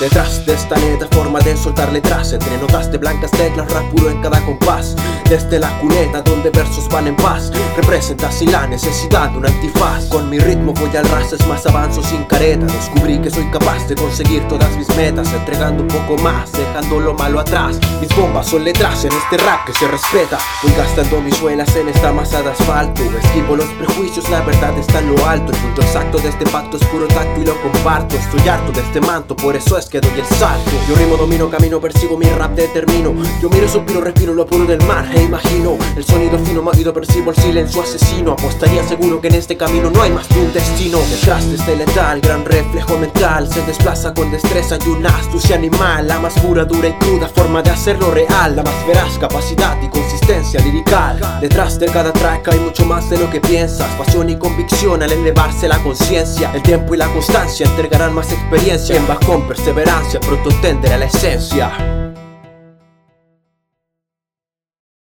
Detrás de esta neta forma de soltar letras. Entre notas de blancas teclas, rap puro en cada compás. Desde la cuneta donde versos van en paz. Representa así la necesidad de un antifaz. Con mi ritmo voy al ras, es más avanzo sin careta. Descubrí que soy capaz de conseguir todas mis metas Entregando un poco más, dejando lo malo atrás. Mis bombas son letras en este rap que se respeta. Voy gastando mis suelas en esta masa de asfalto. Esquivo los prejuicios, la verdad está en lo alto. El punto exacto de este pacto es puro tacto y lo comparto. Estoy harto de este manto, por eso es que doy el salto Yo rimo, domino, camino, persigo mi rap, determino. Yo miro, suspiro, respiro lo puro del mar e imagino. El sonido fino, mágido, percibo el silencio asesino. Apostaría seguro que en este camino no hay más que un destino. Detrás de este letal, gran reflejo mental Se desplaza con destreza y una astucia animal. La más pura, dura y cruda forma de hacerlo real. La más veraz capacidad y consistencia lirical. Detrás de cada track hay mucho más de lo que piensas. Pasión y convicción al elevarse la conciencia. El tiempo y la constancia entregarán más experiencia. En va con perseverancia pronto tenderá la esencia